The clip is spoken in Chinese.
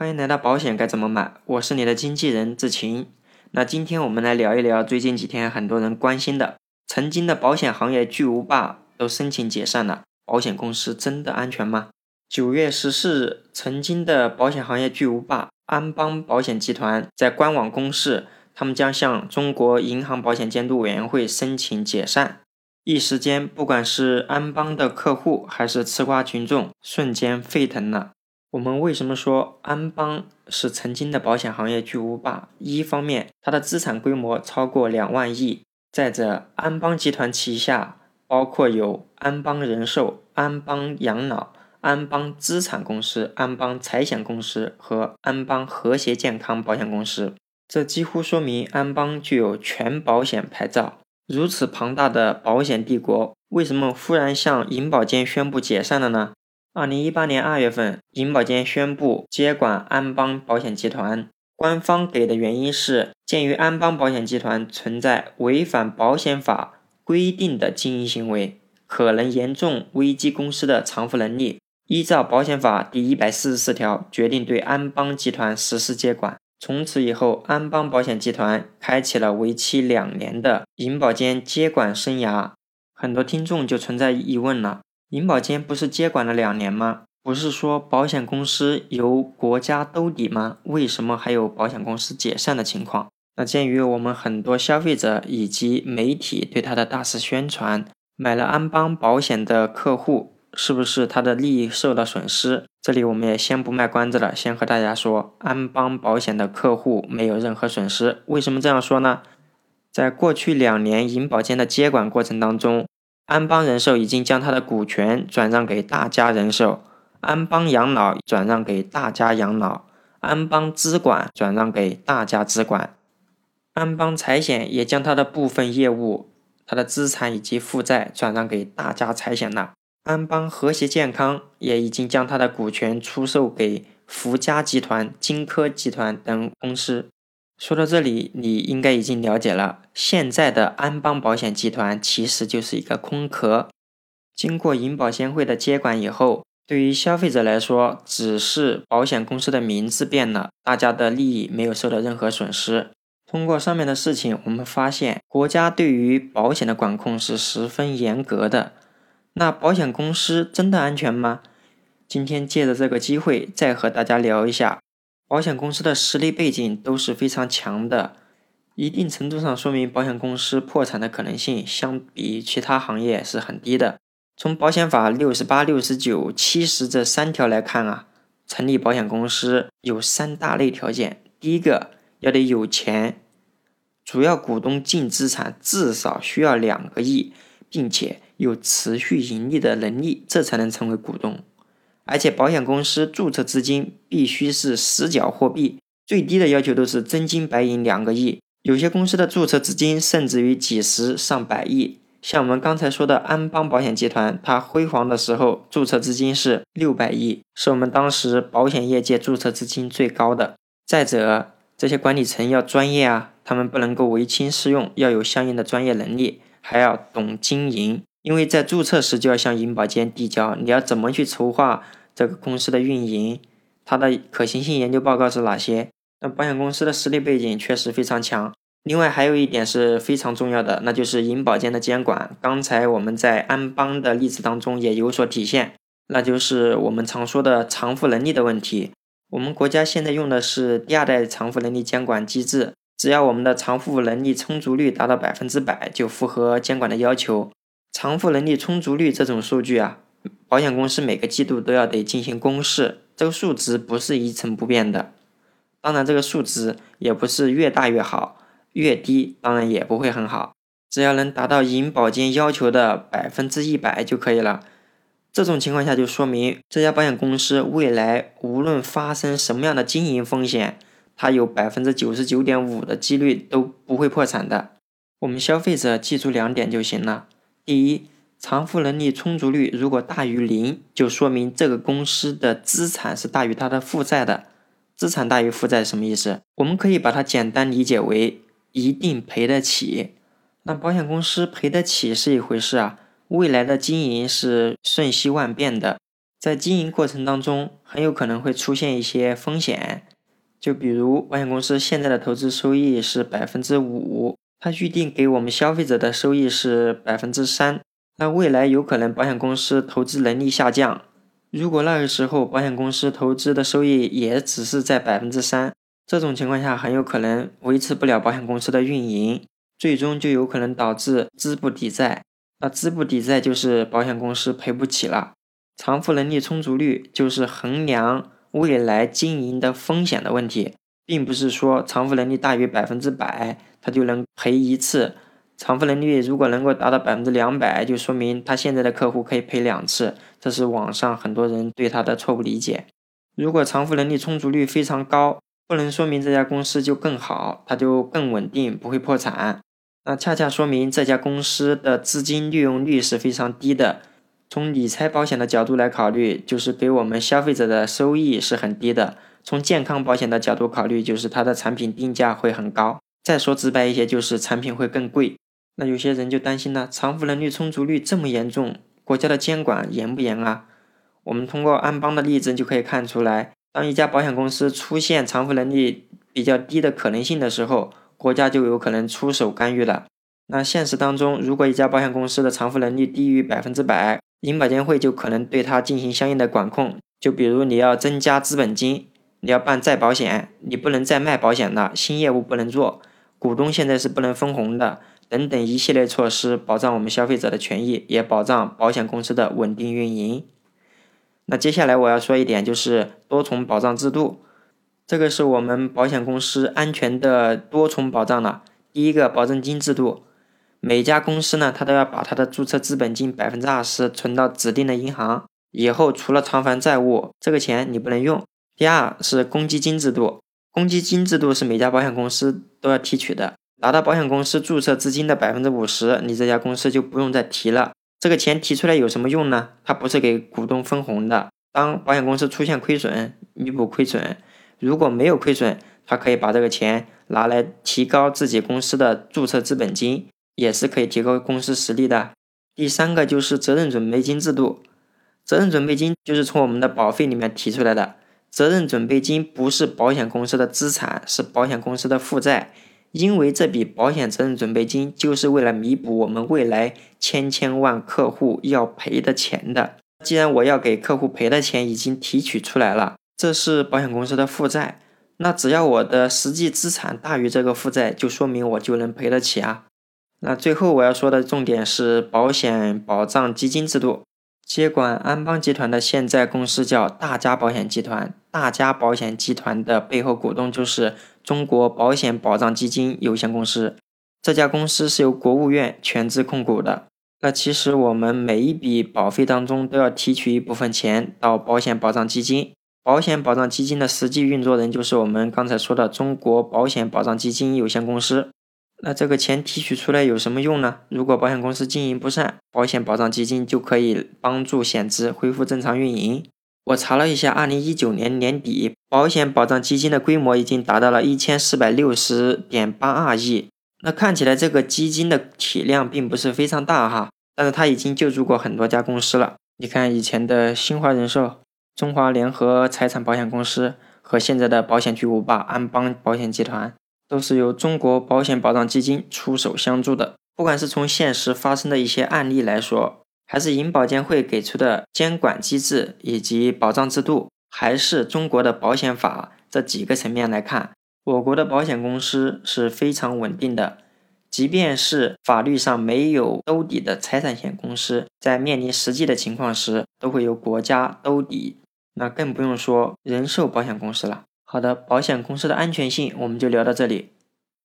欢迎来到保险该怎么买？我是你的经纪人志晴。那今天我们来聊一聊最近几天很多人关心的，曾经的保险行业巨无霸都申请解散了，保险公司真的安全吗？九月十四日，曾经的保险行业巨无霸安邦保险集团在官网公示，他们将向中国银行保险监督委员会申请解散。一时间，不管是安邦的客户还是吃瓜群众，瞬间沸腾了。我们为什么说安邦是曾经的保险行业巨无霸？一方面，它的资产规模超过两万亿；再者，安邦集团旗下包括有安邦人寿、安邦养老、安邦资产公司、安邦财险公司和安邦和谐健康保险公司，这几乎说明安邦具有全保险牌照。如此庞大的保险帝国，为什么忽然向银保监宣布解散了呢？二零一八年二月份，银保监宣布接管安邦保险集团。官方给的原因是，鉴于安邦保险集团存在违反保险法规定的经营行为，可能严重危及公司的偿付能力，依照保险法第一百四十四条，决定对安邦集团实施接管。从此以后，安邦保险集团开启了为期两年的银保监接管生涯。很多听众就存在疑问了。银保监不是接管了两年吗？不是说保险公司由国家兜底吗？为什么还有保险公司解散的情况？那鉴于我们很多消费者以及媒体对它的大肆宣传，买了安邦保险的客户是不是他的利益受到损失？这里我们也先不卖关子了，先和大家说，安邦保险的客户没有任何损失。为什么这样说呢？在过去两年银保监的接管过程当中。安邦人寿已经将它的股权转让给大家人寿，安邦养老转让给大家养老，安邦资管转让给大家资管，安邦财险也将它的部分业务、它的资产以及负债转让给大家财险了。安邦和谐健康也已经将它的股权出售给福佳集团、金科集团等公司。说到这里，你应该已经了解了，现在的安邦保险集团其实就是一个空壳。经过银保监会的接管以后，对于消费者来说，只是保险公司的名字变了，大家的利益没有受到任何损失。通过上面的事情，我们发现国家对于保险的管控是十分严格的。那保险公司真的安全吗？今天借着这个机会，再和大家聊一下。保险公司的实力背景都是非常强的，一定程度上说明保险公司破产的可能性相比其他行业是很低的。从保险法六十八、六十九、七十这三条来看啊，成立保险公司有三大类条件：第一个要得有钱，主要股东净资产至少需要两个亿，并且有持续盈利的能力，这才能成为股东。而且保险公司注册资金必须是实缴货币，最低的要求都是真金白银两个亿。有些公司的注册资金甚至于几十上百亿。像我们刚才说的安邦保险集团，它辉煌的时候注册资金是六百亿，是我们当时保险业界注册资金最高的。再者，这些管理层要专业啊，他们不能够唯亲适用，要有相应的专业能力，还要懂经营，因为在注册时就要向银保监递交，你要怎么去筹划。这个公司的运营，它的可行性研究报告是哪些？那保险公司的实力背景确实非常强。另外还有一点是非常重要的，那就是银保监的监管。刚才我们在安邦的例子当中也有所体现，那就是我们常说的偿付能力的问题。我们国家现在用的是第二代偿付能力监管机制，只要我们的偿付能力充足率达到百分之百，就符合监管的要求。偿付能力充足率这种数据啊。保险公司每个季度都要得进行公示，这个数值不是一成不变的。当然，这个数值也不是越大越好，越低当然也不会很好。只要能达到银保监要求的百分之一百就可以了。这种情况下就说明这家保险公司未来无论发生什么样的经营风险，它有百分之九十九点五的几率都不会破产的。我们消费者记住两点就行了：第一。偿付能力充足率如果大于零，就说明这个公司的资产是大于它的负债的。资产大于负债什么意思？我们可以把它简单理解为一定赔得起。那保险公司赔得起是一回事啊，未来的经营是瞬息万变的。在经营过程当中，很有可能会出现一些风险。就比如保险公司现在的投资收益是百分之五，它预定给我们消费者的收益是百分之三。那未来有可能保险公司投资能力下降，如果那个时候保险公司投资的收益也只是在百分之三，这种情况下很有可能维持不了保险公司的运营，最终就有可能导致资不抵债。那资不抵债就是保险公司赔不起了。偿付能力充足率就是衡量。未来经营的风险的问题，并不是说偿付能力大于百分之百，他就能赔一次；偿付能力如果能够达到百分之两百，就说明他现在的客户可以赔两次。这是网上很多人对他的错误理解。如果偿付能力充足率非常高，不能说明这家公司就更好，它就更稳定，不会破产。那恰恰说明这家公司的资金利用率是非常低的。从理财保险的角度来考虑，就是给我们消费者的收益是很低的；从健康保险的角度考虑，就是它的产品定价会很高。再说直白一些，就是产品会更贵。那有些人就担心了：偿付能力充足率这么严重，国家的监管严不严啊？我们通过安邦的例子就可以看出来，当一家保险公司出现偿付能力比较低的可能性的时候，国家就有可能出手干预了。那现实当中，如果一家保险公司的偿付能力低于百分之百，银保监会就可能对它进行相应的管控，就比如你要增加资本金，你要办再保险，你不能再卖保险了，新业务不能做，股东现在是不能分红的，等等一系列措施，保障我们消费者的权益，也保障保险公司的稳定运营。那接下来我要说一点，就是多重保障制度，这个是我们保险公司安全的多重保障了。第一个保证金制度。每家公司呢，它都要把它的注册资本金百分之二十存到指定的银行，以后除了偿还债务，这个钱你不能用。第二是公积金制度，公积金制度是每家保险公司都要提取的，达到保险公司注册资金的百分之五十，你这家公司就不用再提了。这个钱提出来有什么用呢？它不是给股东分红的。当保险公司出现亏损，弥补亏损；如果没有亏损，它可以把这个钱拿来提高自己公司的注册资本金。也是可以提高公司实力的。第三个就是责任准备金制度，责任准备金就是从我们的保费里面提出来的。责任准备金不是保险公司的资产，是保险公司的负债，因为这笔保险责任准备金就是为了弥补我们未来千千万客户要赔的钱的。既然我要给客户赔的钱已经提取出来了，这是保险公司的负债，那只要我的实际资产大于这个负债，就说明我就能赔得起啊。那最后我要说的重点是保险保障基金制度。接管安邦集团的现在公司叫大家保险集团，大家保险集团的背后股东就是中国保险保障基金有限公司。这家公司是由国务院全资控股的。那其实我们每一笔保费当中都要提取一部分钱到保险保障基金，保险保障基金的实际运作人就是我们刚才说的中国保险保障基金有限公司。那这个钱提取出来有什么用呢？如果保险公司经营不善，保险保障基金就可以帮助险资恢复正常运营。我查了一下，二零一九年年底，保险保障基金的规模已经达到了一千四百六十点八二亿。那看起来这个基金的体量并不是非常大哈，但是它已经救助过很多家公司了。你看以前的新华人寿、中华联合财产保险公司和现在的保险巨无霸安邦保险集团。都是由中国保险保障基金出手相助的。不管是从现实发生的一些案例来说，还是银保监会给出的监管机制以及保障制度，还是中国的保险法这几个层面来看，我国的保险公司是非常稳定的。即便是法律上没有兜底的财产险公司，在面临实际的情况时，都会由国家兜底。那更不用说人寿保险公司了。好的，保险公司的安全性我们就聊到这里。